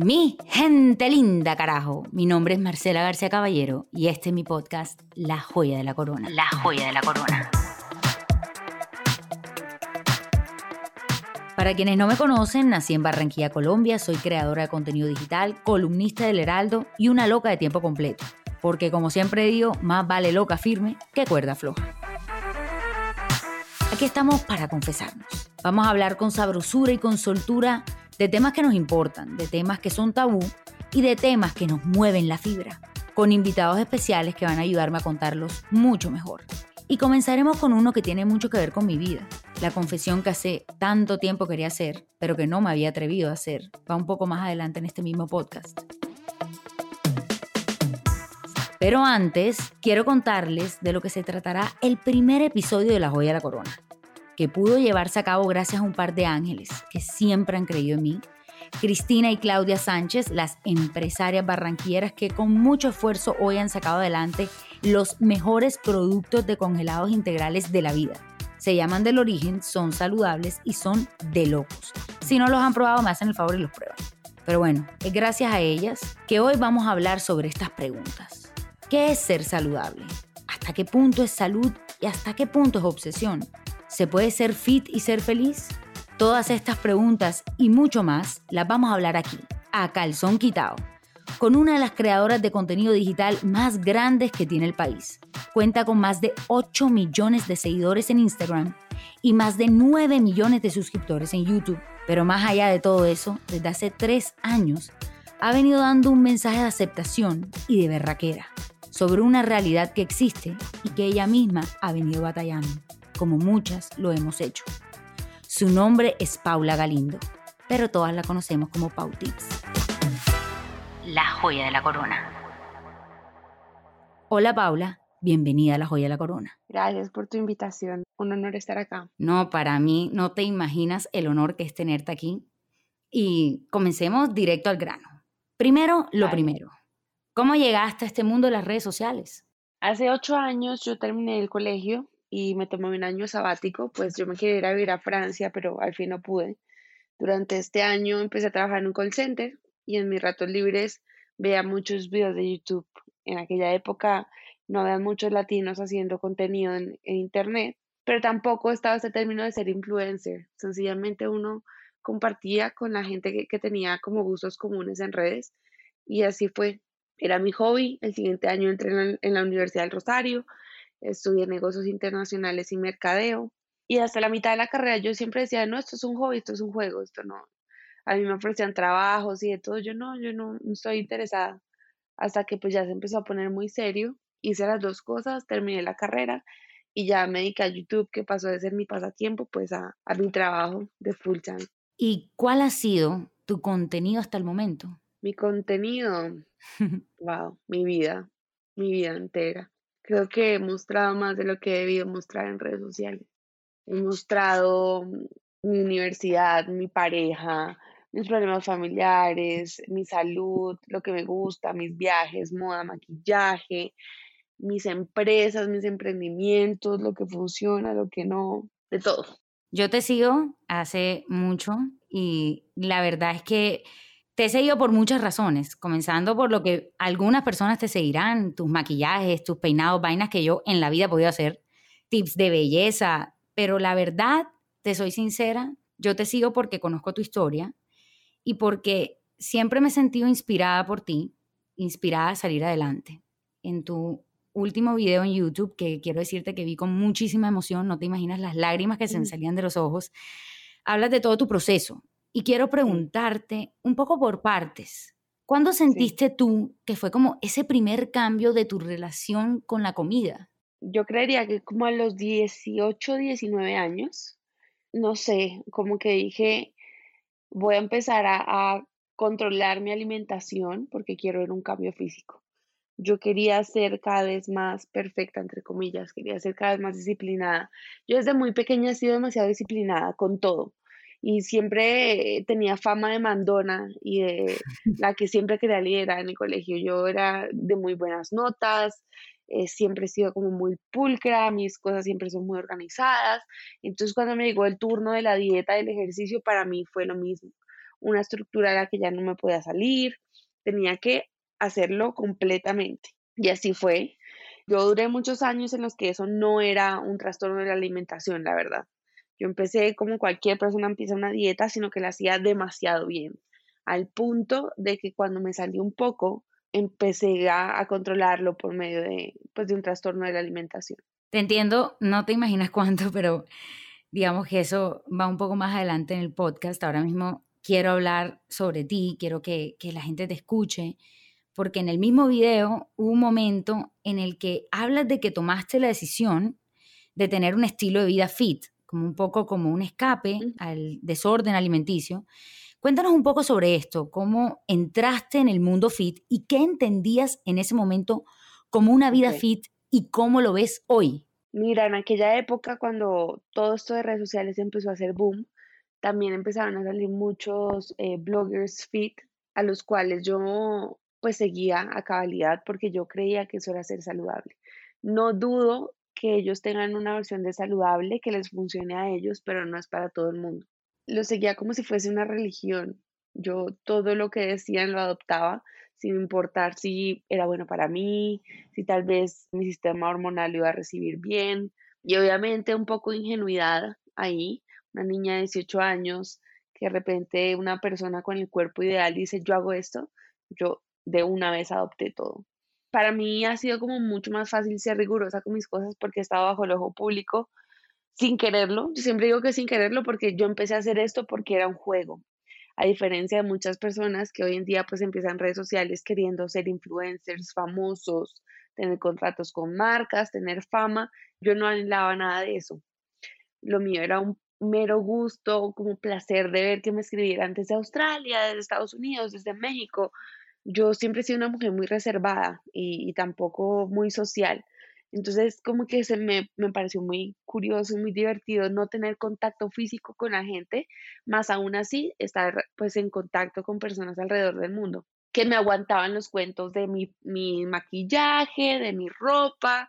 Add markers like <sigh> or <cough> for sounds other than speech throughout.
Mi gente linda, carajo. Mi nombre es Marcela García Caballero y este es mi podcast La Joya de la Corona. La Joya de la Corona. Para quienes no me conocen, nací en Barranquilla, Colombia, soy creadora de contenido digital, columnista del Heraldo y una loca de tiempo completo. Porque como siempre digo, más vale loca firme que cuerda floja. Aquí estamos para confesarnos. Vamos a hablar con sabrosura y con soltura de temas que nos importan, de temas que son tabú y de temas que nos mueven la fibra, con invitados especiales que van a ayudarme a contarlos mucho mejor. Y comenzaremos con uno que tiene mucho que ver con mi vida, la confesión que hace tanto tiempo quería hacer, pero que no me había atrevido a hacer. Va un poco más adelante en este mismo podcast. Pero antes, quiero contarles de lo que se tratará el primer episodio de La Joya de la Corona que pudo llevarse a cabo gracias a un par de ángeles que siempre han creído en mí. Cristina y Claudia Sánchez, las empresarias barranquilleras que con mucho esfuerzo hoy han sacado adelante los mejores productos de congelados integrales de la vida. Se llaman del origen, son saludables y son de locos. Si no los han probado, me hacen el favor y los prueban. Pero bueno, es gracias a ellas que hoy vamos a hablar sobre estas preguntas. ¿Qué es ser saludable? ¿Hasta qué punto es salud y hasta qué punto es obsesión? ¿Se puede ser fit y ser feliz? Todas estas preguntas y mucho más las vamos a hablar aquí, a calzón quitado, con una de las creadoras de contenido digital más grandes que tiene el país. Cuenta con más de 8 millones de seguidores en Instagram y más de 9 millones de suscriptores en YouTube. Pero más allá de todo eso, desde hace 3 años, ha venido dando un mensaje de aceptación y de berraquera sobre una realidad que existe y que ella misma ha venido batallando como muchas lo hemos hecho. Su nombre es Paula Galindo, pero todas la conocemos como Pau Tips. La joya de la corona. Hola Paula, bienvenida a la joya de la corona. Gracias por tu invitación, un honor estar acá. No, para mí no te imaginas el honor que es tenerte aquí. Y comencemos directo al grano. Primero, lo primero. ¿Cómo llegaste a este mundo de las redes sociales? Hace ocho años yo terminé el colegio y me tomé un año sabático, pues yo me quería ir a vivir a Francia, pero al fin no pude. Durante este año empecé a trabajar en un call center y en mis ratos libres veía muchos videos de YouTube. En aquella época no había muchos latinos haciendo contenido en, Internet, pero tampoco estaba este término de ser influencer. Sencillamente uno compartía con la gente que, que tenía como gustos comunes en redes y así fue. Era mi hobby. El siguiente año entré en en la Universidad del Rosario estudié negocios internacionales y mercadeo. Y hasta la mitad de la carrera yo siempre decía, no, esto es un hobby, esto es un juego, esto no. A mí me ofrecían trabajos y de todo, yo no, yo no, estoy interesada. Hasta que pues ya se empezó a poner muy serio, hice las dos cosas, terminé la carrera y ya me dediqué a YouTube, que pasó de ser mi pasatiempo pues a, a mi trabajo de full time. ¿Y cuál ha sido tu contenido hasta el momento? Mi contenido, <laughs> wow, mi vida, mi vida entera. Creo que he mostrado más de lo que he debido mostrar en redes sociales. He mostrado mi universidad, mi pareja, mis problemas familiares, mi salud, lo que me gusta, mis viajes, moda, maquillaje, mis empresas, mis emprendimientos, lo que funciona, lo que no, de todo. Yo te sigo hace mucho y la verdad es que te he seguido por muchas razones, comenzando por lo que algunas personas te seguirán, tus maquillajes, tus peinados, vainas que yo en la vida he podido hacer, tips de belleza, pero la verdad, te soy sincera, yo te sigo porque conozco tu historia y porque siempre me he sentido inspirada por ti, inspirada a salir adelante. En tu último video en YouTube, que quiero decirte que vi con muchísima emoción, no te imaginas las lágrimas que se me salían de los ojos, hablas de todo tu proceso, y quiero preguntarte un poco por partes. ¿Cuándo sentiste tú que fue como ese primer cambio de tu relación con la comida? Yo creería que como a los 18, 19 años, no sé, como que dije, voy a empezar a, a controlar mi alimentación porque quiero ver un cambio físico. Yo quería ser cada vez más perfecta, entre comillas, quería ser cada vez más disciplinada. Yo desde muy pequeña he sido demasiado disciplinada con todo y siempre tenía fama de mandona y de la que siempre quería liderar en el colegio. Yo era de muy buenas notas, eh, siempre he sido como muy pulcra, mis cosas siempre son muy organizadas. Entonces cuando me llegó el turno de la dieta, del ejercicio, para mí fue lo mismo. una estructura a la que ya no me podía salir, tenía que hacerlo completamente. Y así fue. Yo duré muchos años en los que eso no era un trastorno de la alimentación, la verdad. Yo empecé como cualquier persona empieza una dieta, sino que la hacía demasiado bien, al punto de que cuando me salió un poco, empecé a, controlarlo por medio de, pues, de un trastorno de la alimentación. Te entiendo, no te imaginas <laughs> cuánto, pero digamos que eso va un poco más adelante en el podcast. Ahora mismo quiero hablar sobre ti, quiero que, que la gente te escuche, porque en el mismo video hubo un momento en el que hablas de que tomaste la decisión de tener un estilo de vida fit, como un poco como un escape al desorden alimenticio. Cuéntanos un poco sobre esto, cómo entraste en el mundo fit y qué entendías en ese momento como una vida fit y cómo lo ves hoy. Mira, en aquella época cuando todo esto de redes sociales empezó a hacer boom, también empezaron a salir muchos eh, bloggers fit a los cuales yo pues seguía a cabalidad porque yo creía que eso era ser saludable. No dudo que ellos tengan una versión de saludable que les funcione a ellos, pero no es para todo el mundo. Lo seguía como si fuese una religión. Yo todo lo que decían lo adoptaba sin importar si era bueno para mí, si tal vez mi sistema hormonal lo iba a recibir bien. Y obviamente un poco de ingenuidad ahí, una niña de 18 años, que de repente una persona con el cuerpo ideal dice, yo hago esto, yo de una vez adopté todo para mí ha sido como mucho más fácil ser rigurosa con mis cosas porque he estado bajo el ojo público sin quererlo. Yo siempre digo que sin quererlo porque yo empecé a hacer esto porque era un juego. A diferencia de muchas personas que hoy en día pues empiezan redes sociales queriendo ser influencers famosos, tener contratos con marcas, tener fama, yo no anhelaba nada de eso. Lo mío era un mero gusto, como placer de ver que me escribieran desde Australia, desde Estados Unidos, desde México, yo siempre he sido una mujer muy reservada y, tampoco muy social. Entonces, como que se me, me, pareció muy curioso y muy divertido no tener contacto físico con la gente, más aún así estar pues en contacto con personas alrededor del mundo que me aguantaban los cuentos de mi, mi maquillaje, de mi ropa.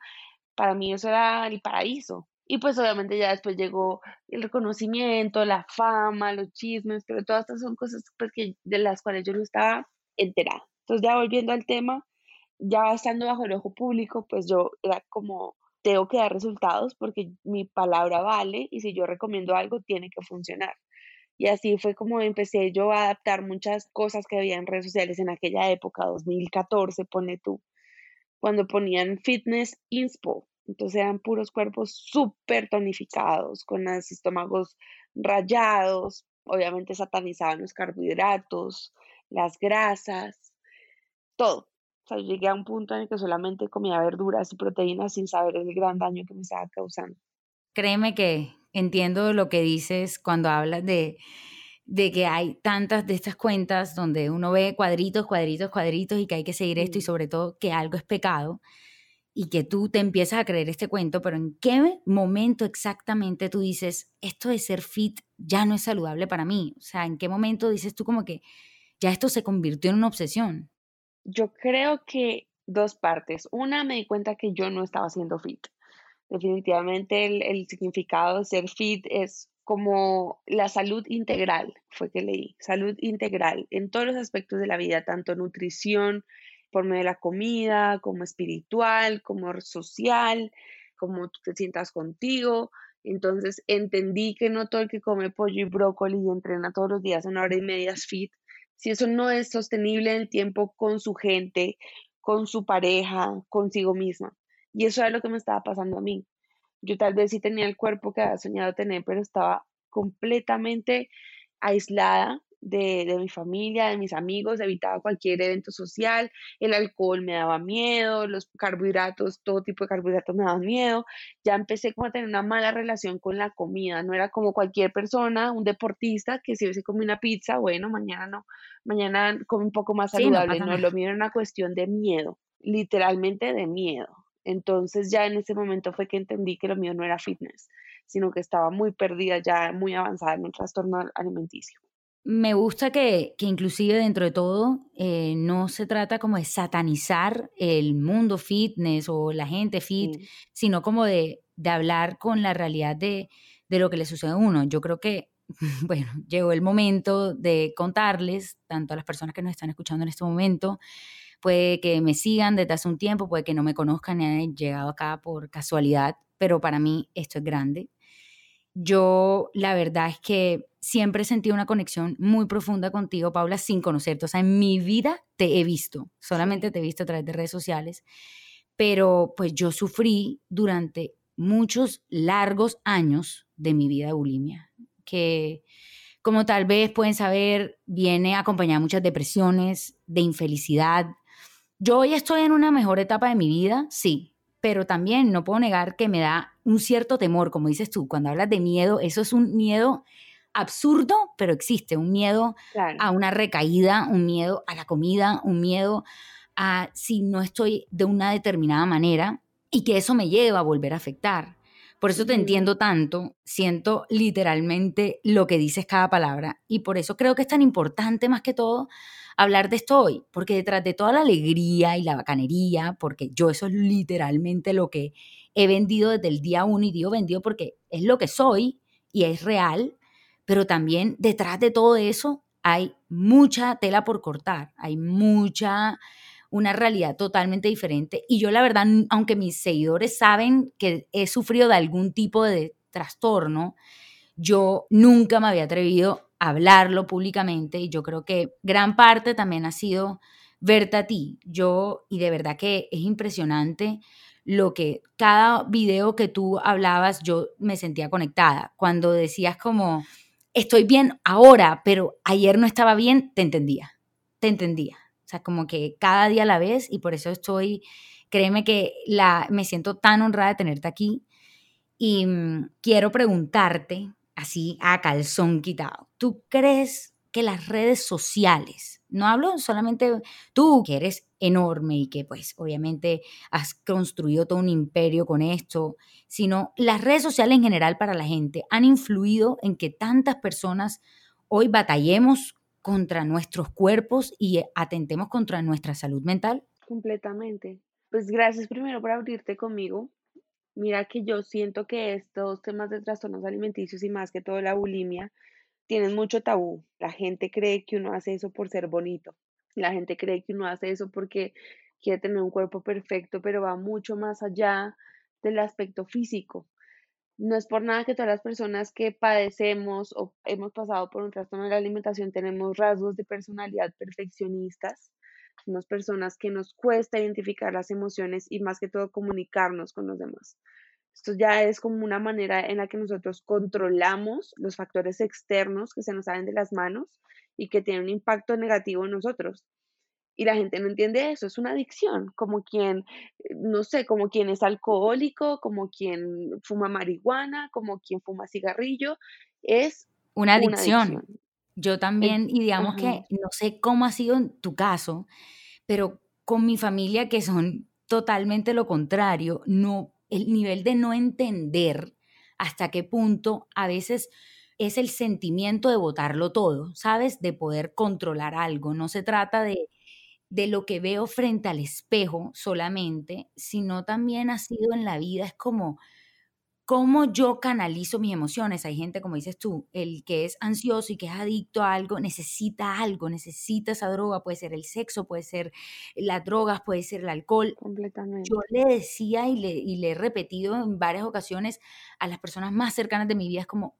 Para mí eso era el paraíso. Y pues obviamente ya después llegó el reconocimiento, la fama, los chismes, pero todas estas son cosas pues, que, de las cuales yo no estaba enterada. Entonces ya volviendo al tema, ya estando bajo el ojo público, pues yo era como, tengo que dar resultados porque mi palabra vale y si yo recomiendo algo tiene que funcionar. Y así fue como empecé yo a adaptar muchas cosas que había en redes sociales en aquella época, 2014, pone tú, cuando ponían fitness inspo. Entonces eran puros cuerpos súper tonificados, con los estómagos rayados, obviamente satanizaban los carbohidratos, las grasas, todo. O sea, llegué a un punto en el que solamente comía verduras y proteínas sin saber el gran daño que me estaba causando. Créeme que entiendo lo que dices cuando hablas de, de que hay tantas de estas cuentas donde uno ve cuadritos, cuadritos, cuadritos y que hay que seguir esto y sobre todo que algo es pecado y que tú te empiezas a creer este cuento, pero ¿en qué momento exactamente tú dices, esto de ser fit ya no es saludable para mí? O sea, ¿en qué momento dices tú como que ya esto se convirtió en una obsesión? Yo creo que dos partes. Una, me di cuenta que yo no estaba siendo fit. Definitivamente el, significado de ser fit es como la salud integral, fue que leí, salud integral en todos los aspectos de la vida, tanto nutrición, por medio de la comida, como espiritual, como social, como tú te sientas contigo. Entonces entendí que no todo el que come pollo y brócoli y entrena todos los días una hora y media es fit, si eso no es sostenible en el tiempo con su gente, con su pareja, consigo misma. Y eso es lo que me estaba pasando a mí. Yo tal vez sí tenía el cuerpo que había soñado tener, pero estaba completamente aislada de, mi familia, de mis amigos, evitaba cualquier evento social, el alcohol me daba miedo, los carbohidratos, todo tipo de carbohidratos me daban miedo, ya empecé como a tener una mala relación con la comida, no era como cualquier persona, un deportista que si se come una pizza, bueno, mañana no, mañana come un poco más saludable, no, lo mío era una cuestión de miedo, literalmente de miedo. Entonces ya en ese momento fue que entendí que lo mío no era fitness, sino que estaba muy perdida, ya muy avanzada en el trastorno alimenticio. Me gusta que, que, inclusive dentro de todo eh, no se trata como de satanizar el mundo fitness o la gente fit, sino como de, de, hablar con la realidad de, de, lo que le sucede a uno. Yo creo que <laughs> bueno, llegó el momento de contarles, tanto a las personas que nos están escuchando en este momento, puede que me sigan desde hace un tiempo, puede que no me conozcan y hayan llegado acá por casualidad, pero para mí esto es grande. Yo la verdad es que siempre he sentido una conexión muy profunda contigo, Paula, sin conocerte. O sea, en mi vida te he visto, solamente te he visto a través de redes sociales, pero pues yo sufrí durante muchos largos años de mi vida de bulimia, que como tal vez pueden saber, viene acompañada de muchas depresiones, de infelicidad. Yo hoy estoy en una mejor etapa de mi vida, sí, pero también no puedo negar que me da un cierto temor, como dices tú, cuando hablas de miedo, eso es un miedo absurdo, pero existe, un miedo a una recaída, un miedo a la comida, un miedo a si no estoy de una determinada manera y que eso me lleva a volver a afectar. Por eso te entiendo tanto, siento literalmente lo que dices cada palabra y por eso creo que es tan importante más que todo hablar de esto hoy, porque detrás de toda la alegría y la bacanería, porque yo eso es literalmente lo que he vendido desde el día uno y digo vendido porque es lo que soy y es real, pero también detrás de todo eso hay mucha tela por cortar, hay mucha, una realidad totalmente diferente. Y yo la verdad, aunque mis seguidores saben que he sufrido de algún tipo de trastorno, yo nunca me había atrevido a hablarlo públicamente y yo creo que gran parte también ha sido verte a ti. Yo, y de verdad que es impresionante lo que cada video que tú hablabas, yo me sentía conectada. Cuando decías como, estoy bien ahora, pero ayer no estaba bien, te entendía, te entendía. O sea, como que cada día la vez y por eso estoy, créeme que la, me siento tan honrada de tenerte aquí y mm, quiero preguntarte, así a calzón quitado, ¿tú crees que las redes sociales, no hablo solamente tú que eres enorme y que pues obviamente has construido todo un imperio con esto, sino las redes sociales en general para la gente han influido en que tantas personas hoy batallemos contra nuestros cuerpos y atentemos contra nuestra salud mental? Completamente. Pues gracias primero por abrirte conmigo. Mira que yo siento que estos temas de trastornos alimenticios y más que todo la bulimia tienen mucho tabú. La gente cree que uno hace eso por ser bonito. La gente cree que uno hace eso porque quiere tener un cuerpo perfecto, pero va mucho más allá del aspecto físico. No es por nada que todas las personas que padecemos o hemos pasado por un trastorno de la alimentación tenemos rasgos de personalidad perfeccionistas. Somos personas que nos cuesta identificar las emociones y más que todo comunicarnos con los demás. Esto ya es como una manera en la que nosotros controlamos los factores externos que se nos salen de las manos y que tienen un impacto negativo en nosotros. Y la gente no entiende eso, es una adicción, como quien, eh, no sé, como quien es alcohólico, como quien fuma marihuana, como quien fuma cigarrillo, es una adicción. Yo también, y digamos que no sé cómo ha sido en tu caso, pero con mi familia que son totalmente lo contrario, no el nivel de no entender hasta qué punto a veces es el sentimiento de votarlo todo, ¿sabes? De poder controlar algo. No se trata de, de lo que veo frente al espejo solamente, sino también ha sido en la vida, es como cómo yo canalizo mis emociones. Hay gente, como dices tú, el que es ansioso y que es adicto a algo, necesita algo, necesita esa droga, puede ser el sexo, puede ser las drogas, puede ser el alcohol. Completamente. Yo le decía y le, y le he repetido en varias ocasiones a las personas más cercanas de mi vida, es como,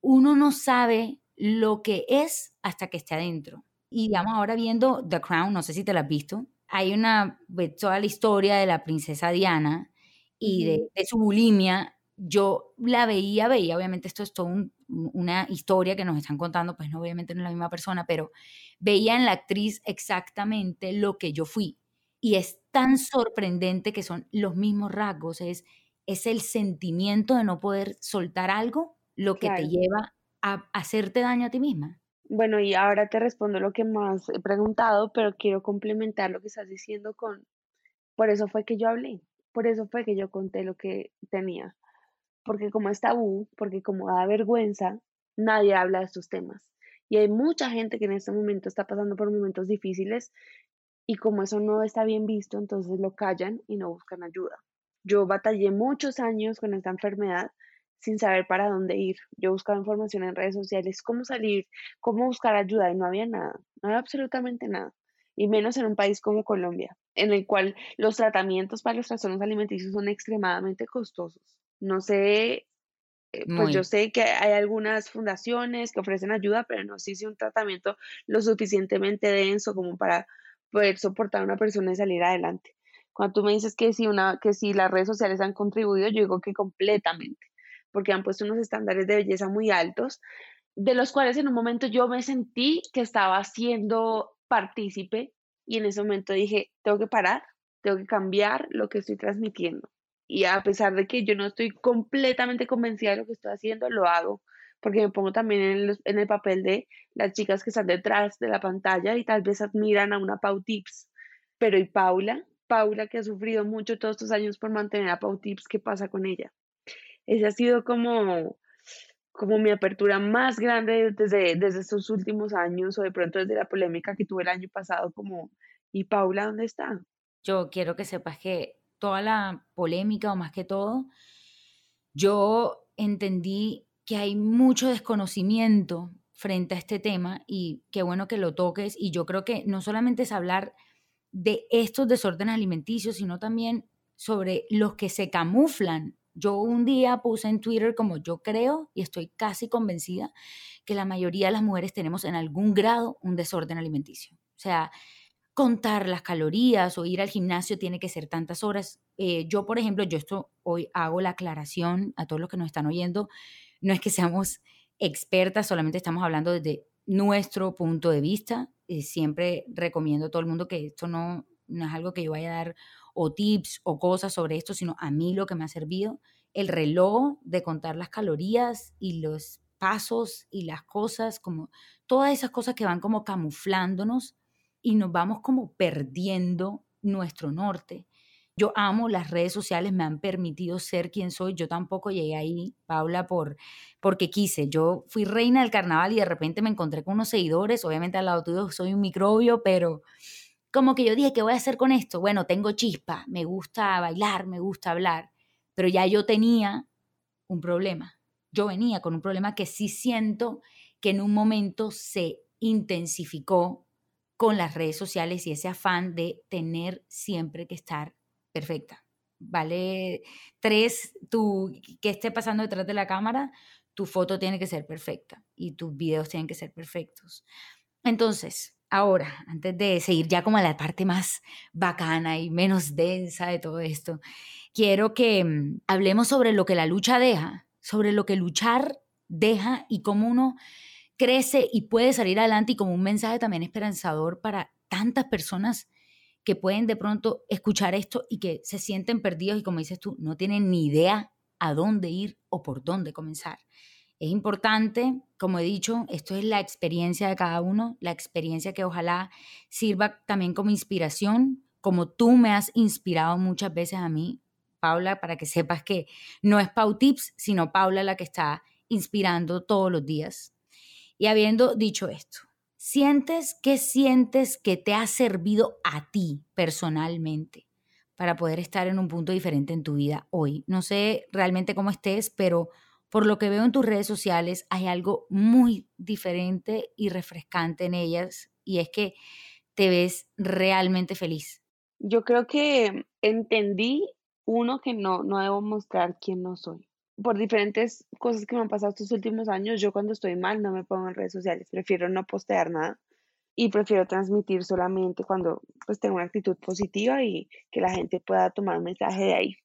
uno no sabe lo que es hasta que esté adentro. Y digamos, ahora viendo The Crown, no sé si te la has visto, hay una, pues, toda la historia de la princesa Diana y de, de, su bulimia yo la veía, veía, obviamente esto es toda una historia que nos están contando, pues no, obviamente no es la misma persona, pero veía en la actriz exactamente lo que yo fui. Y es tan sorprendente que son los mismos rasgos, es, es el sentimiento de no poder soltar algo lo que te lleva a hacerte daño a ti misma. Bueno, y ahora te respondo lo que más he preguntado, pero quiero complementar lo que estás diciendo con, por eso fue que yo hablé, por eso fue que yo conté lo que tenía porque como es tabú, porque como da vergüenza, nadie habla de estos temas. Y hay mucha gente que en este momento está pasando por momentos difíciles y como eso no está bien visto, entonces lo callan y no buscan ayuda. Yo batallé muchos años con esta enfermedad sin saber para dónde ir. Yo buscaba información en redes sociales, cómo salir, cómo buscar ayuda y no había nada, no había absolutamente nada. Y menos en un país como Colombia, en el cual los tratamientos para los trastornos alimenticios son extremadamente costosos. No sé, eh, pues yo sé que hay algunas fundaciones que ofrecen ayuda, pero no sé si un tratamiento lo suficientemente denso como para poder soportar a una persona y salir adelante. Cuando tú me dices que si, una, que si las redes sociales han contribuido, yo digo que completamente, porque han puesto unos estándares de belleza muy altos, de los cuales en un momento yo me sentí que estaba siendo partícipe y en ese momento dije, tengo que parar, tengo que cambiar lo que estoy transmitiendo. Y a pesar de que yo no estoy completamente convencida de lo que estoy haciendo, lo hago, porque me pongo también en el, papel de las chicas que están detrás de la pantalla y tal vez admiran a una Pau Tips, pero ¿y Paula? Paula que ha sufrido mucho todos estos años por mantener a Pau Tips, ¿qué pasa con ella? Esa ha sido como, como mi apertura más grande desde, desde estos últimos años o de pronto desde la polémica que tuve el año pasado, como, ¿y Paula dónde está? Yo quiero que sepas que toda la polémica o más que todo, yo entendí que hay mucho desconocimiento frente a este tema y qué bueno que lo toques y yo creo que no solamente es hablar de estos desórdenes alimenticios, sino también sobre los que se camuflan. Yo un día puse en Twitter como yo creo y estoy casi convencida que la mayoría de las mujeres tenemos en algún grado un desorden alimenticio. O sea, contar las calorías o ir al gimnasio tiene que ser tantas horas. Eh, yo, por ejemplo, yo esto hoy hago la aclaración a todos los que nos están oyendo. No es que seamos expertas, solamente estamos hablando desde nuestro punto de vista. Eh, siempre recomiendo a todo el mundo que esto no, no es algo que yo vaya a dar o tips o cosas sobre esto, sino a mí lo que me ha servido, el reloj de contar las calorías y los pasos y las cosas, como todas esas cosas que van como camuflándonos y nos vamos como perdiendo nuestro norte. Yo amo las redes sociales, me han permitido ser quien soy. Yo tampoco llegué ahí, Paula, por, porque quise. Yo fui reina del carnaval y de repente me encontré con unos seguidores. Obviamente al lado tuyo soy un microbio, pero como que yo dije, ¿qué voy a hacer con esto? Bueno, tengo chispa, me gusta bailar, me gusta hablar, pero ya yo tenía un problema. Yo venía con un problema que sí siento que en un momento se intensificó con las redes sociales y ese afán de tener siempre que estar perfecta. Vale, tres, tú, que esté pasando detrás de la cámara, tu foto tiene que ser perfecta y tus videos tienen que ser perfectos. Entonces, ahora, antes de seguir ya como a la parte más bacana y menos densa de todo esto, quiero que mm, hablemos sobre lo que la lucha deja, sobre lo que luchar deja y cómo uno crece y puede salir adelante y como un mensaje también esperanzador para tantas personas que pueden de pronto escuchar esto y que se sienten perdidos y como dices tú, no tienen ni idea a dónde ir o por dónde comenzar. Es importante, como he dicho, esto es la experiencia de cada uno, la experiencia que ojalá sirva también como inspiración, como tú me has inspirado muchas veces a mí, Paula, para que sepas que no es Pau Tips, sino Paula la que está inspirando todos los días. Y habiendo dicho esto, ¿Sientes qué sientes que te ha servido a ti personalmente para poder estar en un punto diferente en tu vida hoy? No sé realmente cómo estés, pero por lo que veo en tus redes sociales hay algo muy diferente y refrescante en ellas y es que te ves realmente feliz. Yo creo que entendí uno que no, no debo mostrar quién no soy por diferentes cosas que me han pasado estos últimos años, yo cuando estoy mal no me pongo en redes sociales, prefiero no postear nada y prefiero transmitir solamente cuando pues tengo una actitud positiva y que la gente pueda tomar un mensaje de ahí.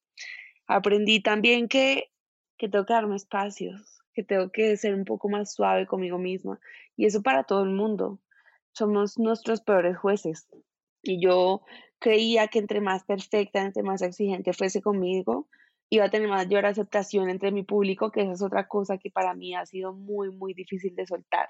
Aprendí también que, que tengo que darme espacios, que tengo que ser un poco más suave conmigo misma y eso para todo el mundo. Somos nuestros peores jueces y yo creía que entre más perfecta, entre más exigente fuese conmigo, iba a tener mayor aceptación entre mi público, que esa es otra cosa que para mí ha sido muy, muy difícil de soltar.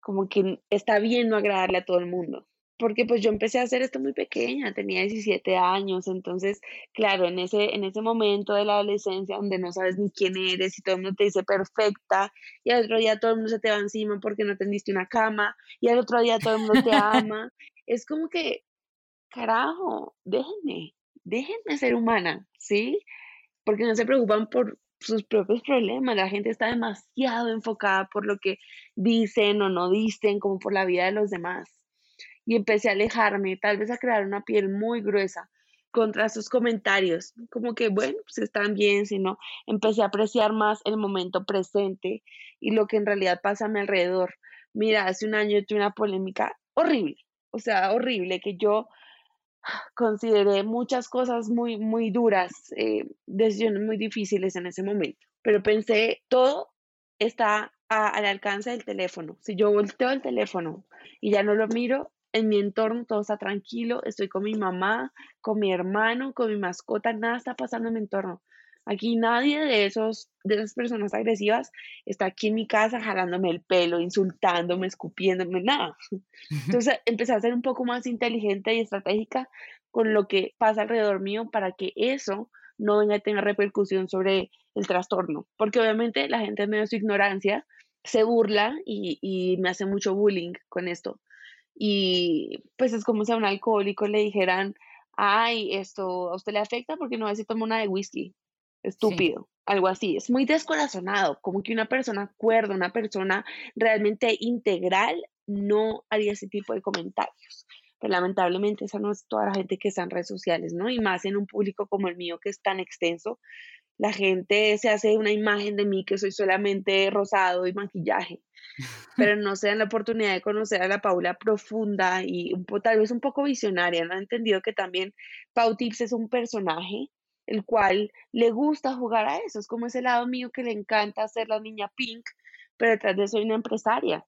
Como que está bien no agradarle a todo el mundo. Porque pues yo empecé a hacer esto muy pequeña, tenía 17 años, entonces, claro, en ese, en ese momento de la adolescencia donde no sabes ni quién eres y todo el mundo te dice perfecta, y al otro día todo el mundo se te va encima porque no tendiste una cama, y al otro día todo el mundo te <laughs> ama, es como que, carajo, déjenme, déjenme ser humana, ¿sí? Porque no se preocupan por sus propios problemas. La gente está demasiado enfocada por lo que dicen o no dicen, como por la vida de los demás. Y empecé a alejarme, tal vez a crear una piel muy gruesa contra sus comentarios, como que, bueno, pues están bien, sino empecé a apreciar más el momento presente y lo que en realidad pasa a mi alrededor. Mira, hace un año tuve una polémica horrible, o sea, horrible, que yo consideré muchas cosas muy, muy duras, eh, decisiones muy difíciles en ese momento, pero pensé, todo está al alcance del teléfono. Si yo volteo el teléfono y ya no lo miro, en mi entorno todo está tranquilo, estoy con mi mamá, con mi hermano, con mi mascota, nada está pasando en mi entorno. Aquí nadie de esos de esas personas agresivas está aquí en mi casa jalándome el pelo, insultándome, escupiéndome, nada. Entonces empecé a ser un poco más inteligente y estratégica con lo que pasa alrededor mío para que eso no venga a tener repercusión sobre el trastorno, porque obviamente la gente en medio de su ignorancia se burla y, y me hace mucho bullying con esto. Y pues es como si a un alcohólico le dijeran, ay, esto a usted le afecta porque no a si toma una de whisky. Estúpido, algo así. Es muy descorazonado, como que una persona cuerda, una persona realmente integral no haría ese tipo de comentarios. Pero lamentablemente esa no es toda la gente que está en redes sociales, ¿no? Y más en un público como el mío que es tan extenso, la gente se hace una imagen de mí que soy solamente rosado y maquillaje, pero <laughs> no se dan la oportunidad de conocer a la Paula profunda y un tal vez un poco visionaria. No ha entendido que también Pau Tips es un personaje el cual le gusta jugar a eso. Es como ese lado mío que le encanta ser la niña pink, pero detrás de eso hay una empresaria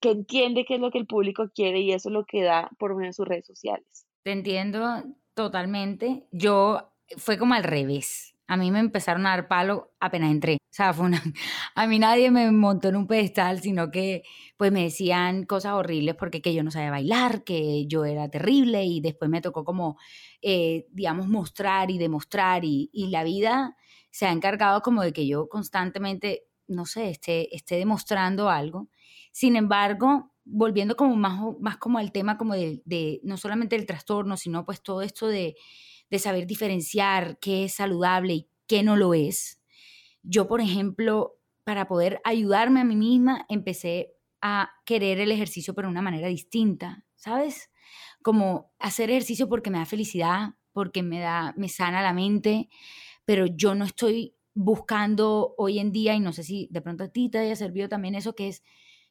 que entiende qué es lo que el público quiere y eso es lo que da por medio de sus redes sociales. Te entiendo totalmente. Yo fue como al revés. A mí me empezaron a dar palo apenas entré. O sea, fue una... <laughs> a mí nadie me montó en un pedestal, sino que pues me decían cosas horribles porque que yo no sabía bailar, que yo era terrible y después me tocó como, eh, digamos, mostrar y demostrar y, y, la vida se ha encargado como de que yo constantemente, no sé, esté, esté demostrando algo. Sin embargo, volviendo como más, más como al tema como de, de no solamente el trastorno, sino pues todo esto de de saber diferenciar qué es saludable y qué no lo es. Yo, por ejemplo, para poder ayudarme a mí misma, empecé a querer el ejercicio pero de una manera distinta, ¿sabes? Como hacer ejercicio porque me da felicidad, porque me da me sana la mente, pero yo no estoy buscando hoy en día y no sé si de pronto a ti te haya servido también eso que es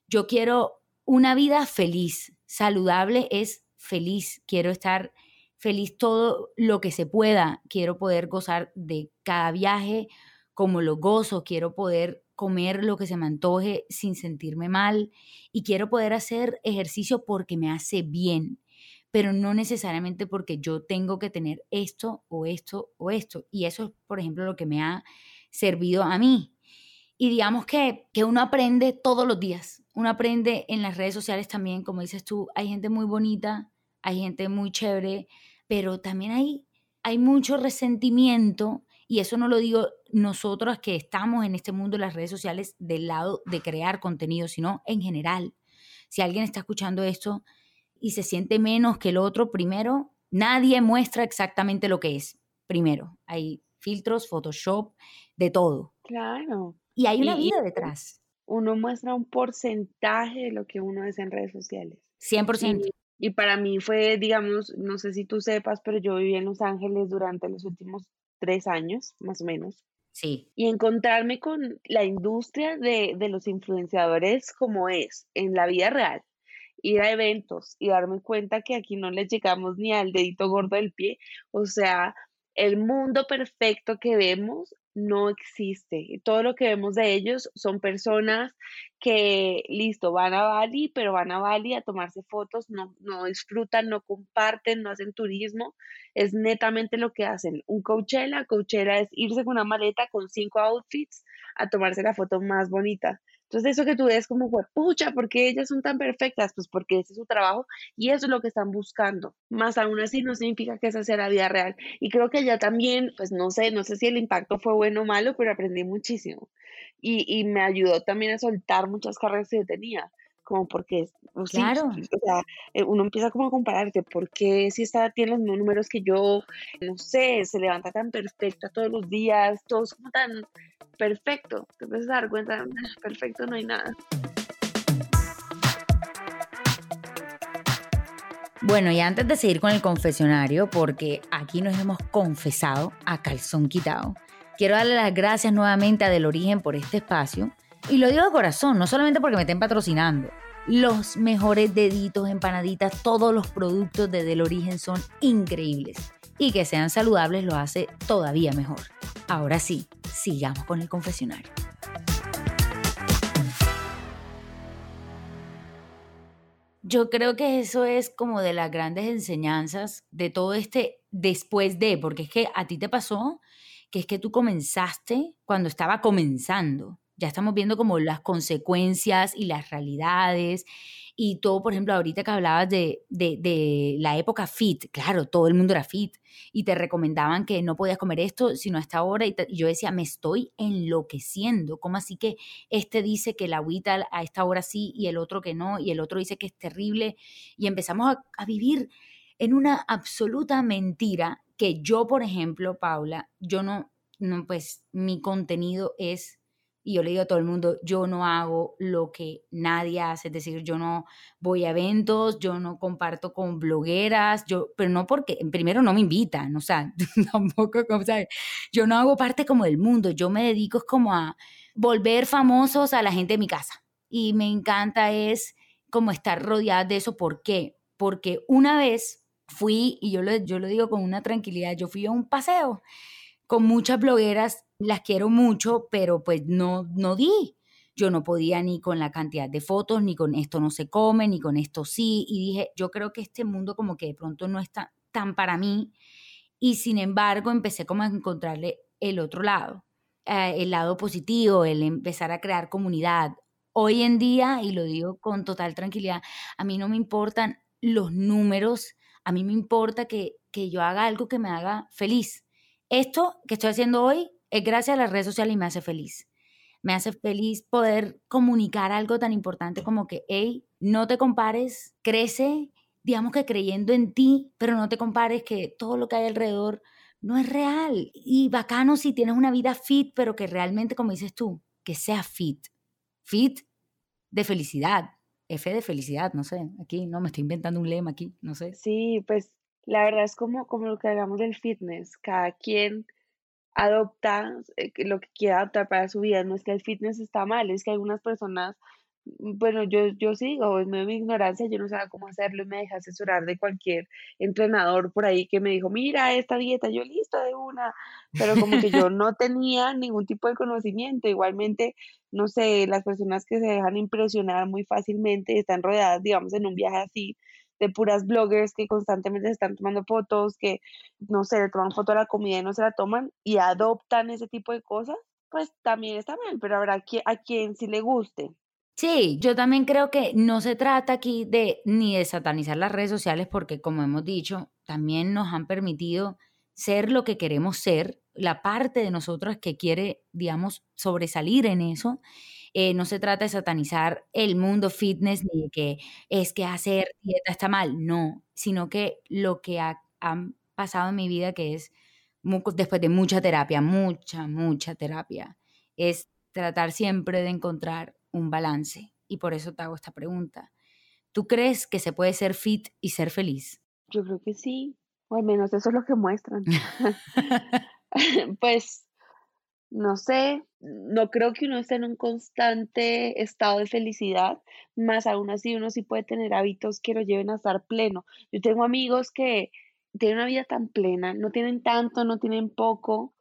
yo quiero una vida feliz, saludable es feliz, quiero estar feliz todo lo que se pueda. Quiero poder gozar de cada viaje como lo gozo, quiero poder comer lo que se me antoje sin sentirme mal y quiero poder hacer ejercicio porque me hace bien, pero no necesariamente porque yo tengo que tener esto o esto o esto. Y eso es, por ejemplo, lo que me ha servido a mí. Y digamos que, que uno aprende todos los días. Uno aprende en las redes sociales también, como dices tú, hay gente muy bonita, hay gente muy chévere, pero también hay, hay mucho resentimiento y eso no lo digo nosotros que estamos en este mundo de las redes sociales del lado de crear contenido, sino en general. Si alguien está escuchando esto y se siente menos que el otro, primero, nadie muestra exactamente lo que es. Primero, hay filtros, Photoshop, de todo. Claro. Y hay una vida detrás. Uno muestra un porcentaje de lo que uno es en redes sociales. 100%. Y para mí fue, digamos, no sé si tú sepas, pero yo viví en Los Ángeles durante los últimos tres años, más o menos. Sí. Y encontrarme con la industria de, de los influenciadores como es en la vida real. Ir a eventos y darme cuenta que aquí no les llegamos ni al dedito gordo del pie. O sea, el mundo perfecto que vemos no existe. Todo lo que vemos de ellos son personas que, listo, van a Bali, pero van a Bali a tomarse fotos, no, no disfrutan, no comparten, no hacen turismo. Es netamente lo que hacen. Un Coachella, Coachella es irse con una maleta con cinco outfits a tomarse la foto más bonita. Entonces, eso que tú ves como, pucha, ¿por qué ellas son tan perfectas? Pues porque ese es su trabajo y eso es lo que están buscando. Más aún así, no significa que esa sea la vida real. Y creo que allá también, pues no sé, no sé si el impacto fue bueno o malo, pero aprendí muchísimo. Y, y me ayudó también a soltar muchas carreras que tenía. Como porque, sí, Claro. o sea, eh, uno empieza como a compararte, ¿por qué si esta tiene los mismos números que yo? No sé, se levanta tan perfecta todos los días, todo es como tan perfecto. Te empiezas a dar cuenta, "Ah, perfecto no hay nada. Bueno, y antes de seguir con el confesionario, porque aquí nos hemos confesado a calzón quitado, quiero darle las gracias nuevamente a Del Origen por este espacio. Y lo digo de corazón, no solamente porque me estén patrocinando. Los mejores deditos, empanaditas, todos los productos de Del Origen son increíbles. Y que sean saludables lo hace todavía mejor. Ahora sí, sigamos con el confesionario. Yo creo que eso es como de las grandes enseñanzas de todo este después de, porque es que a ti te pasó que es que tú comenzaste cuando estaba comenzando. Ya estamos viendo como las consecuencias y las realidades. Y todo, por ejemplo, ahorita que hablabas de, de, la época fit, claro, todo el mundo era fit y te recomendaban que no podías comer esto sino a esta hora y, y yo decía, me estoy enloqueciendo, ¿cómo así que este dice que la agüita a esta hora sí y el otro que no y el otro dice que es terrible y empezamos a, a vivir en una absoluta mentira que yo, por ejemplo, Paula, yo no, no, pues mi contenido es, y yo le digo a todo el mundo, yo no hago lo que nadie hace, es decir, yo no voy a eventos, yo no comparto con blogueras, yo, pero no porque, primero no me invitan, o sea, <laughs> tampoco, como, ¿sabes? Yo no hago parte como del mundo, yo me dedico como a volver famosos a la gente de mi casa. Y me encanta es como estar rodeada de eso. ¿Por qué? Porque una vez fui, y yo lo, yo lo digo con una tranquilidad, yo fui a un paseo con muchas blogueras, las quiero mucho, pero pues no, no di. Yo no podía ni con la cantidad de fotos, ni con esto no se come, ni con esto sí. Y dije, yo creo que este mundo como que de pronto no está tan para mí. Y sin embargo empecé como a encontrarle el otro lado, eh, el lado positivo, el empezar a crear comunidad. Hoy en día, y lo digo con total tranquilidad, a mí no me importan los números, a mí me importa que, que yo haga algo que me haga feliz. Esto que estoy haciendo hoy es gracias a las redes sociales y me hace feliz. Me hace feliz poder comunicar algo tan importante como que, hey, no te compares, crece, digamos que creyendo en ti, pero no te compares que todo lo que hay alrededor no es real. Y bacano si tienes una vida fit, pero que realmente, como dices tú, que sea fit. Fit de felicidad. F de felicidad, no sé. Aquí no me estoy inventando un lema aquí, no sé. Sí, pues la verdad es como, como lo que hablamos del fitness. Cada quien adopta eh, lo que quiera adoptar para su vida. No es que el fitness está mal, es que algunas personas, mm, bueno, yo, yo sí digo, en medio de mi ignorancia, yo no sabía cómo hacerlo y me dejé asesorar de cualquier entrenador por ahí que me dijo, mira, esta dieta, yo listo de una, pero como que yo <laughs> no tenía ningún tipo de conocimiento. Igualmente, no sé, las personas que se dejan impresionar muy fácilmente están rodeadas, digamos, en un viaje así de puras bloggers que constantemente se están tomando fotos, que no sé, toman foto a la comida y no se la toman y adoptan ese tipo de cosas, pues también está mal, pero habrá qui- a quien sí le guste. Sí, yo también creo que no se trata aquí de ni de satanizar las redes sociales porque como hemos dicho, también nos han permitido ser lo que queremos ser, la parte de nosotros que quiere, digamos, sobresalir en eso. Eh, no se trata de satanizar el mundo fitness ni de que es que hacer dieta está mal, no, sino que lo que ha, ha pasado en mi vida, que es después de mucha terapia, mucha, mucha terapia, es tratar siempre de encontrar un balance. Y por eso te hago esta pregunta. ¿Tú crees que se puede ser fit y ser feliz? Yo creo que sí, o al menos eso es lo que muestran. <laughs> <laughs> Pues no sé, no creo que uno esté en un constante estado de felicidad, más aún así uno sí puede tener hábitos que lo lleven a estar pleno. Yo tengo amigos que tienen una vida tan plena, no tienen tanto, no tienen poco,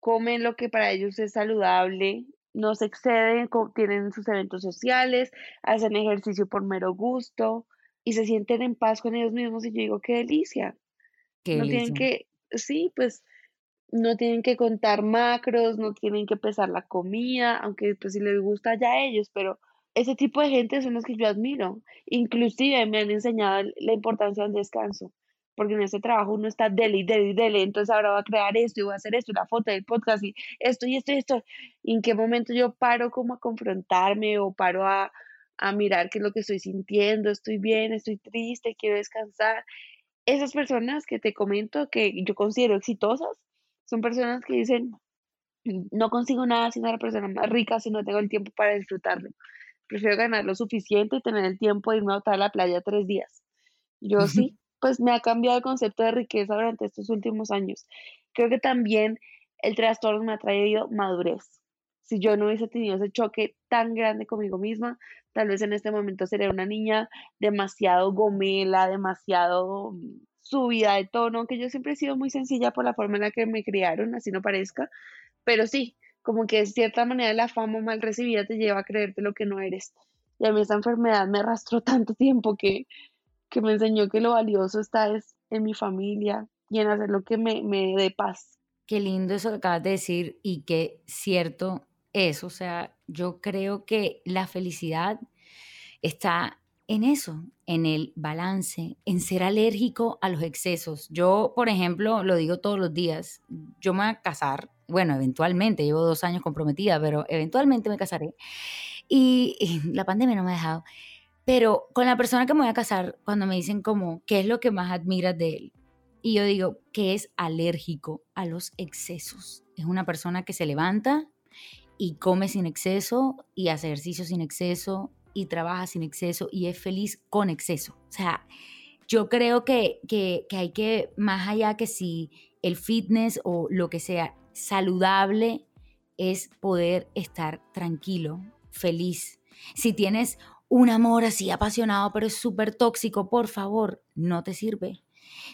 comen lo que para ellos es saludable, no se exceden, tienen sus eventos sociales, hacen ejercicio por mero gusto y se sienten en paz con ellos mismos y yo digo, qué delicia. Qué No tienen que, sí, pues no tienen que contar macros, no tienen que pesar la comida, aunque pues si les gusta ya a ellos, pero ese tipo de gente son los que yo admiro. Inclusive me han enseñado la importancia del descanso, porque en este trabajo uno está dele dele dele, entonces ahora voy a crear esto y voy a hacer esto, la foto del podcast y esto y esto y esto. ¿Y en qué momento yo paro como a confrontarme o paro a, a mirar qué es lo que estoy sintiendo, estoy bien, estoy triste, quiero descansar. Esas personas que te comento que yo considero exitosas son personas que dicen, no consigo nada ser la persona más rica si no tengo el tiempo para disfrutarlo. Prefiero ganar lo suficiente y tener el tiempo de irme a a la playa tres días. Yo sí, pues me ha cambiado el concepto de riqueza durante estos últimos años. Creo que también el trastorno me ha traído madurez. Si yo no hubiese tenido ese choque tan grande conmigo misma, tal vez en este momento sería una niña demasiado gomela, demasiado mm, subida de tono, aunque yo siempre he sido muy sencilla por la forma en la que me criaron, así no parezca, pero sí, como que de cierta manera la fama mal recibida te lleva a creerte lo que no eres. Y a mí esa enfermedad me arrastró <laughs> tanto tiempo que, que me enseñó que lo valioso está es en mi familia y en hacer lo que me, me dé paz. Qué lindo eso que acabas de decir y qué cierto es. O sea, yo creo que la felicidad está en eso, en el balance, en ser alérgico a los excesos. Yo, por ejemplo, lo digo todos los días, yo me voy a casar, bueno, eventualmente, llevo dos años comprometida, pero eventualmente me casaré. Y, la pandemia no me ha dejado. Pero con la persona que me voy a casar, cuando me dicen como, ¿qué es lo que más admiras de él? Y yo digo que es alérgico a los excesos. Es una persona que se levanta y come sin exceso y hace ejercicio sin exceso y trabaja sin exceso y es feliz con exceso. O sea, yo creo que, que, hay que, más allá que si el fitness o lo que sea saludable, es poder estar tranquilo, feliz. Si tienes un amor así apasionado, pero es súper tóxico, por favor, no te sirve.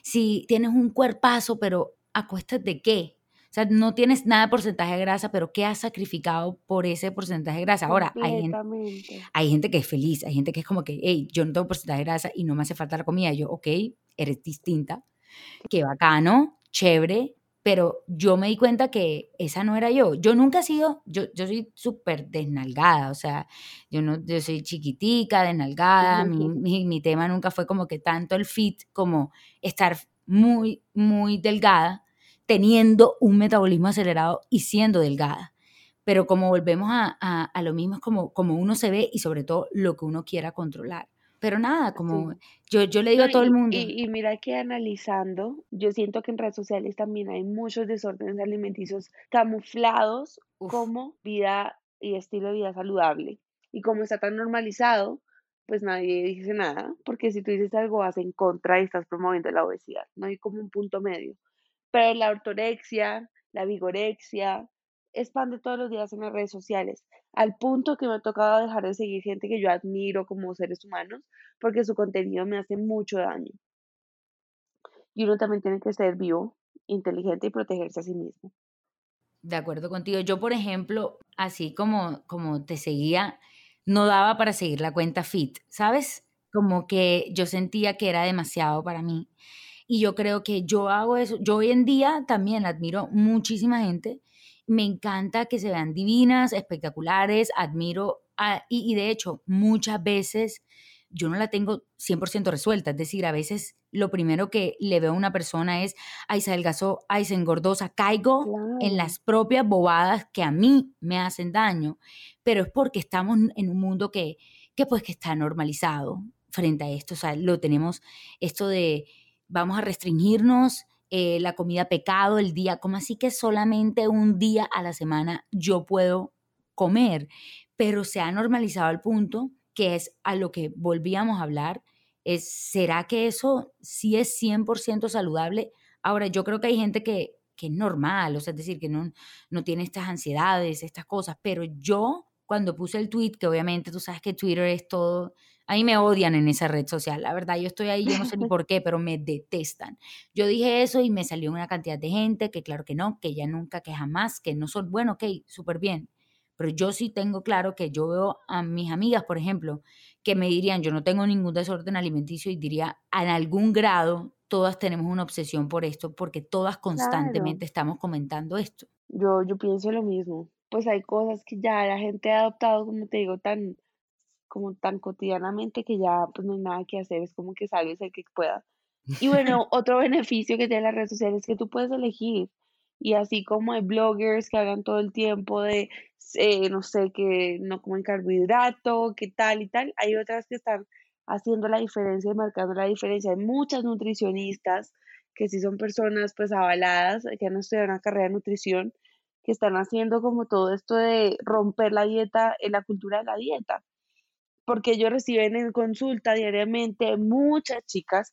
Si tienes un cuerpazo, pero ¿a de qué? O sea, no tienes nada de porcentaje de grasa, pero ¿qué has sacrificado por ese porcentaje de grasa? Ahora, hay gente, hay gente que es feliz, hay gente que es como que, hey, yo no tengo porcentaje de grasa y no me hace falta la comida. Y yo, ok, eres distinta, qué bacano, chévere, pero yo me di cuenta que esa no era yo. Yo nunca he sido, yo, yo soy súper desnalgada, o sea, yo, no, yo soy chiquitica, desnalgada, mi, mi, mi tema nunca fue como que tanto el fit como estar muy, muy delgada teniendo un metabolismo acelerado y siendo delgada. Pero como volvemos a, lo mismo, es como, como uno se ve y sobre todo lo que uno quiera controlar. Pero nada, como yo, yo le digo a todo el mundo. Y, mira que analizando, yo siento que en redes sociales también hay muchos desórdenes alimenticios camuflados como vida y estilo de vida saludable. Y como está tan normalizado, pues nadie dice nada, porque si tú dices algo vas en contra y estás promoviendo la obesidad. No hay como un punto medio. Pero la ortorexia, la vigorexia, expande todos los días en las redes sociales, al punto que me ha tocado dejar de seguir gente que yo admiro como seres humanos, porque su contenido me hace mucho daño. Y uno también tiene que ser vivo, inteligente y protegerse a sí mismo. De acuerdo contigo. Yo, por ejemplo, así como, como te seguía, no daba para seguir la cuenta Fit, ¿sabes? Como que yo sentía que era demasiado para mí. Y yo creo que yo hago eso. Yo hoy en día también admiro muchísima gente. Me encanta que se vean divinas, espectaculares, admiro, y, de hecho muchas veces yo no la tengo 100% resuelta. Es decir, a veces lo primero que le veo a una persona es, ay, se adelgazó, ay, se engordó, caigo en las propias bobadas que a mí me hacen daño, pero es porque estamos en un mundo que, que pues que está normalizado frente a esto. O sea, lo tenemos, esto de vamos a restringirnos eh, la comida pecado el día, como así que solamente un día a la semana yo puedo comer, pero se ha normalizado al punto que es a lo que volvíamos a hablar, es, ¿será que eso sí es 100% saludable? Ahora, yo creo que hay gente que, que es normal, o sea, es decir, que no, no tiene estas ansiedades, estas cosas, pero yo cuando puse el tweet, que obviamente tú sabes que Twitter es todo a mí me odian en esa red social, la verdad, yo estoy ahí, yo no sé ni <laughs> por qué, pero me detestan. Yo dije eso y me salió una cantidad de gente que claro que no, que ya nunca, que jamás, que no son, bueno, ok, súper bien. Pero yo sí tengo claro que yo veo a mis amigas, por ejemplo, que me dirían, yo no tengo ningún desorden alimenticio y diría, en algún grado todas tenemos una obsesión por esto, porque todas constantemente estamos comentando esto. Yo, yo pienso lo mismo. Pues hay cosas que ya la gente ha adoptado, como te digo, tan, como tan cotidianamente que ya pues no hay nada que hacer, es como que salves el que pueda. Y <laughs> bueno, otro beneficio que tiene las redes sociales es que tú puedes elegir Y así como hay bloggers que hablan todo el tiempo de, eh, no sé, que no comen carbohidrato, que tal y tal, hay otras que están haciendo la diferencia y marcando la diferencia. Hay muchas nutricionistas que sí son personas pues avaladas, que han estudiado una carrera de nutrición, que están haciendo como todo esto de romper la dieta, en la cultura de la dieta porque ellos reciben en consulta diariamente muchas chicas,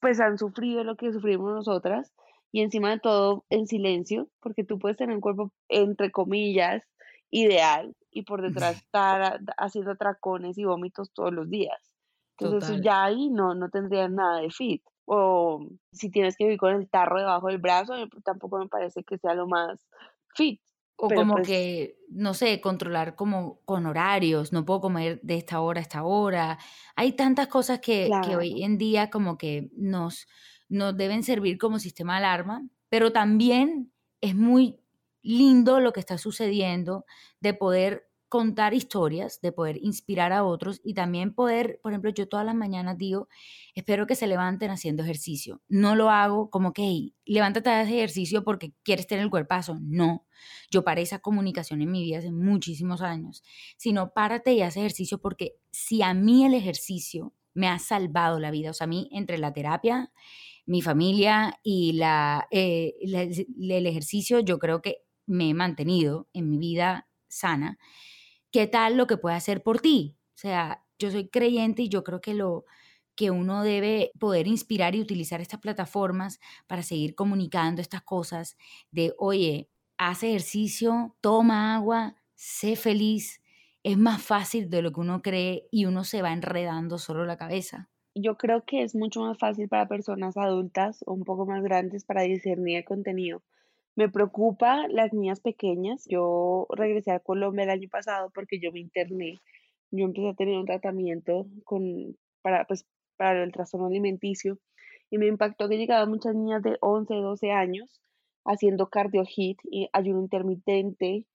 pues han sufrido lo que sufrimos nosotras y encima de todo en silencio, porque tú puedes tener un cuerpo, entre comillas, ideal y por detrás <laughs> estar haciendo tracones y vómitos todos los días. Entonces ya ahí no, no tendrías nada de fit. O si tienes que vivir con el tarro debajo del brazo, tampoco me parece que sea lo más fit. O como pues que, no sé, controlar como con horarios, no puedo comer de esta hora a esta hora. Hay tantas cosas que, que hoy en día como que nos, nos deben servir como sistema de alarma, pero también es muy lindo lo que está sucediendo de poder contar historias, de poder inspirar a otros y también poder, por ejemplo, yo todas las mañanas digo, espero que se levanten haciendo ejercicio. No lo hago como que, hey, levántate a hacer ejercicio porque quieres tener el cuerpazo. No, yo paré esa comunicación en mi vida hace muchísimos años, sino párate y haz ejercicio porque si a mí el ejercicio me ha salvado la vida, o sea, a mí entre la terapia, mi familia y la, eh, el ejercicio, yo creo que me he mantenido en mi vida sana ¿qué tal lo que puede hacer por ti? O sea, yo soy creyente y yo creo que lo que uno debe poder inspirar y utilizar estas plataformas para seguir comunicando estas cosas de, oye, haz ejercicio, toma agua, sé feliz. Es más fácil de lo que uno cree y uno se va enredando solo la cabeza. Yo creo que es mucho más fácil para personas adultas o un poco más grandes para discernir el contenido. Me preocupa las niñas pequeñas. Yo regresé a Colombia el año pasado porque yo me interné. Yo empecé a tener un tratamiento con, para, pues, para el trastorno alimenticio y me impactó que llegaban muchas niñas de 11, 12 años haciendo cardio hit y ayuno intermitente,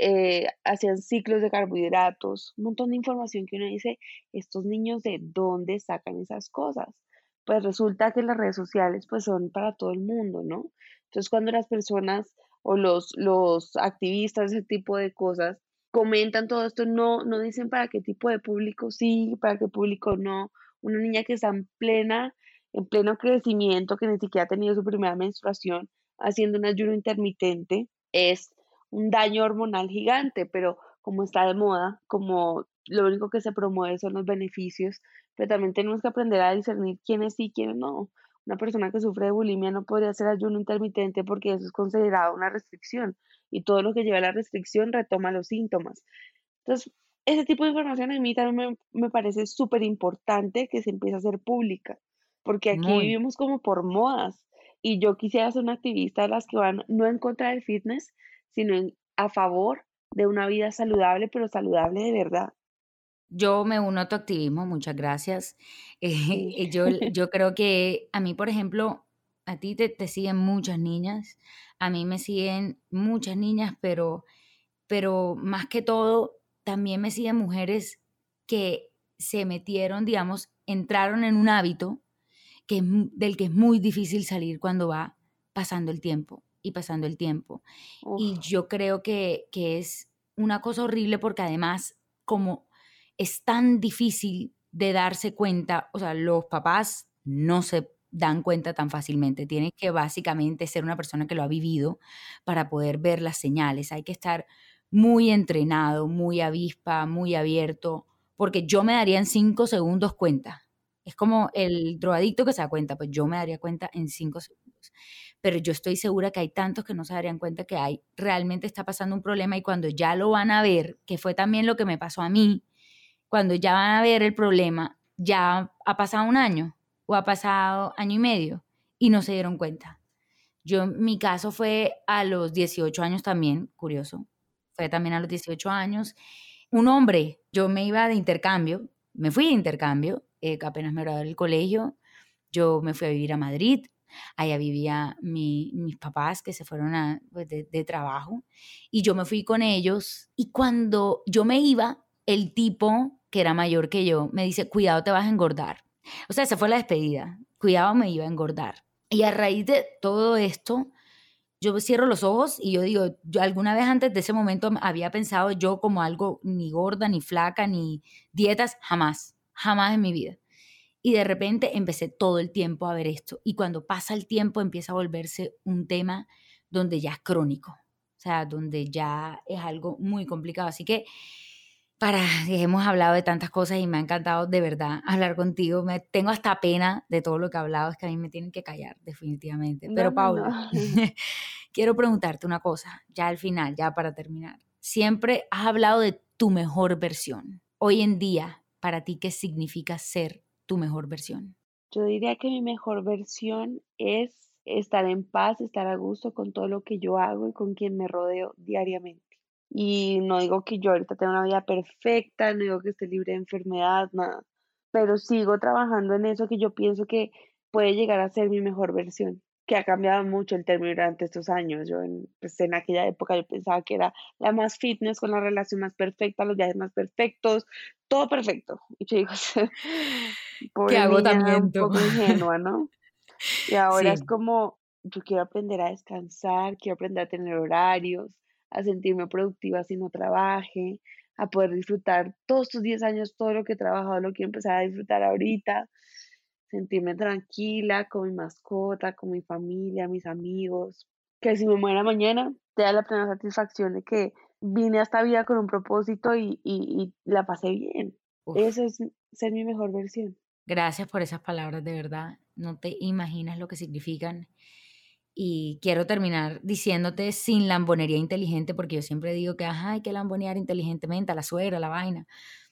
eh, hacían ciclos de carbohidratos, un montón de información que uno dice, estos niños de dónde sacan esas cosas. Pues resulta que las redes sociales pues son para todo el mundo, ¿no? Entonces, cuando las personas o los, los activistas, ese tipo de cosas, comentan todo esto, no, no dicen para qué tipo de público sí, para qué público no. Una niña que está en plena, en pleno crecimiento, que ni siquiera ha tenido su primera menstruación, haciendo un ayuno intermitente, es un daño hormonal gigante, pero como está de moda, como lo único que se promueve son los beneficios, pero también tenemos que aprender a discernir quiénes sí y quiénes no. Una persona que sufre de bulimia no podría hacer ayuno intermitente porque eso es considerado una restricción y todo lo que lleva a la restricción retoma los síntomas. Entonces, ese tipo de información a mí también me, parece súper importante que se empiece a hacer pública, porque aquí vivimos como por modas y yo quisiera ser una activista de las que van no en contra del fitness, sino a favor de una vida saludable, pero saludable de verdad. Yo me uno a tu activismo, muchas gracias. <laughs> Eh, yo, <laughs> yo creo que a mí, por ejemplo, a ti te, te, siguen muchas niñas, a mí me siguen muchas niñas, pero, pero más que todo, también me siguen mujeres que se metieron, digamos, entraron en un hábito que del que es muy difícil salir cuando va pasando el tiempo y pasando el tiempo. Y yo creo que, que es una cosa horrible porque además, como es tan difícil de darse cuenta, o sea, los papás no se dan cuenta tan fácilmente. Tienen que básicamente ser una persona que lo ha vivido para poder ver las señales. Hay que estar muy entrenado, muy avispa, muy abierto, porque yo me daría en cinco segundos cuenta. Es como el drogadicto que se da cuenta, pues yo me daría cuenta en cinco segundos. Pero yo estoy segura que hay tantos que no se darían cuenta que hay, realmente está pasando un problema y cuando ya lo van a ver, que fue también lo que me pasó a mí, cuando ya van a ver el problema, ya ha pasado un año o ha pasado año y medio y no se dieron cuenta. Yo, mi caso fue a los 18 años también, curioso, fue también a los 18 años. Un hombre, yo me iba de intercambio, me fui de intercambio, eh, apenas me gradué del colegio, yo me fui a vivir a Madrid, allá vivía mis papás que se fueron a, pues, de, de trabajo y yo me fui con ellos y cuando yo me iba, el tipo que era mayor que yo, me dice, cuidado, te vas a engordar. O sea, esa fue la despedida. Cuidado, me iba a engordar. Y a raíz de todo esto, yo cierro los ojos y yo digo, alguna vez antes de ese momento había pensado yo como algo ni gorda, ni flaca, ni dietas, jamás, jamás en mi vida. Y de repente empecé todo el tiempo a ver esto. Y cuando pasa el tiempo empieza a volverse un tema donde ya es crónico, o sea, donde ya es algo muy complicado. Así que para, hemos hablado de tantas cosas y me ha encantado de verdad hablar contigo. Me tengo hasta pena de todo lo que he hablado, es que a mí me tienen que callar definitivamente. Pero Paula, <laughs> quiero preguntarte una cosa, ya al final, ya para terminar. Siempre has hablado de tu mejor versión. Hoy en día, para ti, ¿qué significa ser tu mejor versión? Yo diría que mi mejor versión es estar en paz, estar a gusto con todo lo que yo hago y con quien me rodeo diariamente. Y no digo que yo ahorita tenga una vida perfecta, no digo que esté libre de enfermedad, nada, pero sigo trabajando en eso que yo pienso que puede llegar a ser mi mejor versión, que ha cambiado mucho el término durante estos años. Yo en, pues en aquella época yo pensaba que era la más fitness, con la relación más perfecta, los viajes más perfectos, todo perfecto. Y yo digo, <laughs> <laughs> Qué agotamiento. Un poco ingenua, ¿no? <laughs> Y ahora es como, yo quiero aprender a descansar, quiero aprender a tener horarios, a sentirme productiva si no trabaje, a poder disfrutar todos estos 10 años, todo lo que he trabajado, lo quiero empezar a disfrutar ahorita, sentirme tranquila con mi mascota, con mi familia, mis amigos, que si me muera mañana, te da la plena satisfacción de que vine a esta vida con un propósito y, y, la pasé bien. Eso es ser mi mejor versión. Gracias por esas palabras, de verdad. No te imaginas lo que significan. Y quiero terminar diciéndote sin lambonería inteligente, porque yo siempre digo que hay que lambonear inteligentemente a la suegra, a la vaina.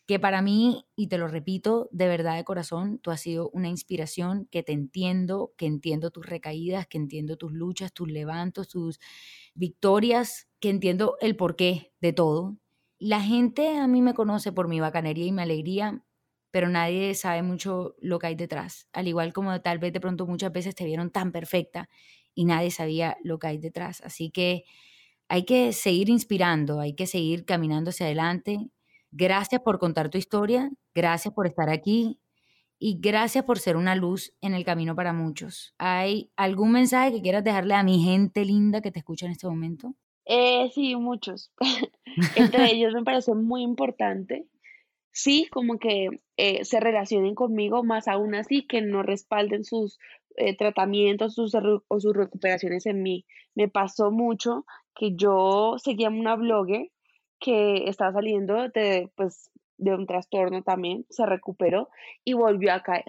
Que para mí, y te lo repito de verdad de corazón, tú has sido una inspiración, que te entiendo, que entiendo tus recaídas, que entiendo tus luchas, tus levantos, tus victorias, que entiendo el porqué de todo. La gente a mí me conoce por mi bacanería y mi alegría, pero nadie sabe mucho lo que hay detrás. Al igual como tal vez de pronto muchas veces te vieron tan perfecta y nadie sabía lo que hay detrás. Así que hay que seguir inspirando, hay que seguir caminando hacia adelante. Gracias por contar tu historia, gracias por estar aquí y gracias por ser una luz en el camino para muchos. ¿Hay algún mensaje que quieras dejarle a mi gente linda que te escucha en este momento? Eh, sí, muchos. <laughs> Entre <laughs> ellos me parece muy importante sí, como que eh, se relacionen conmigo, más aún así que no respalden sus eh, tratamientos o sus recuperaciones en mí. Me pasó mucho que yo seguía una blogger que estaba saliendo de, pues, de un trastorno también, se recuperó y volvió a caer.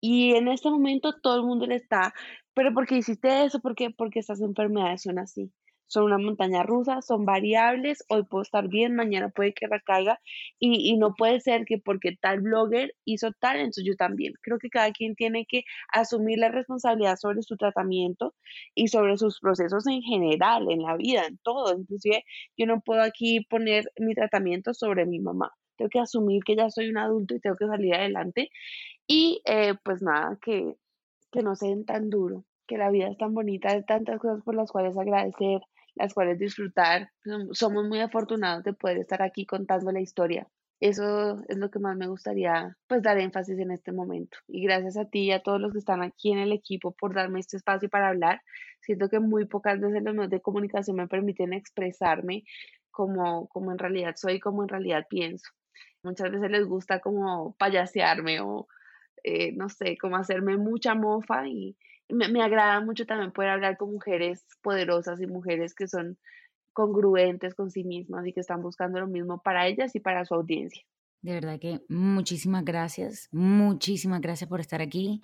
Y en este momento todo el mundo le está, pero ¿por qué hiciste eso? ¿Por qué? Porque estas enfermedades son así son una montaña rusa, son variables, hoy puedo estar bien, mañana puede que recaiga y, y no puede ser que porque tal blogger hizo tal, entonces yo también. Creo que cada quien tiene que asumir la responsabilidad sobre su tratamiento y sobre sus procesos en general, en la vida, en todo. Inclusive yo no puedo aquí poner mi tratamiento sobre mi mamá. Tengo que asumir que ya soy un adulto y tengo que salir adelante. Y eh, pues nada, que, que no sean tan duro, que la vida es tan bonita, hay tantas cosas por las cuales agradecer, las cuales disfrutar. Somos muy afortunados de poder estar aquí contando la historia. Eso es lo que más me gustaría pues dar énfasis en este momento. Y gracias a ti y a todos los que están aquí en el equipo por darme este espacio para hablar. Siento que muy pocas veces los medios de comunicación me permiten expresarme como, como en realidad soy, como en realidad pienso. Muchas veces les gusta como payasearme o eh, no sé, como hacerme mucha mofa y, me, agrada mucho también poder hablar con mujeres poderosas y mujeres que son congruentes con sí mismas y que están buscando lo mismo para ellas y para su audiencia. De verdad que muchísimas gracias, muchísimas gracias por estar aquí.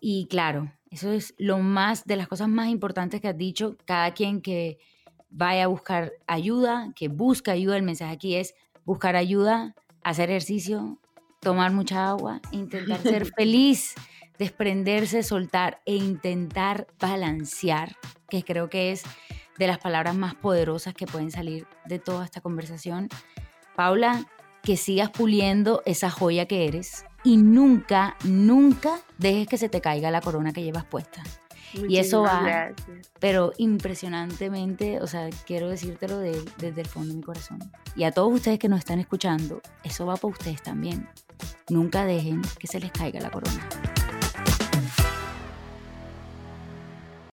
Y claro, eso es lo más de las cosas más importantes que has dicho. Cada quien que vaya a buscar ayuda, que busca ayuda, el mensaje aquí es buscar ayuda, hacer ejercicio, tomar mucha agua, intentar ser <laughs> feliz desprenderse, soltar e intentar balancear, que creo que es de las palabras más poderosas que pueden salir de toda esta conversación. Paula, que sigas puliendo esa joya que eres y nunca, nunca dejes que se te caiga la corona que llevas puesta. y eso va, pero impresionantemente, o sea, quiero decírtelo desde el fondo de mi corazón. Y a todos ustedes que nos están escuchando, eso va para ustedes también. Nunca dejen que se les caiga la corona.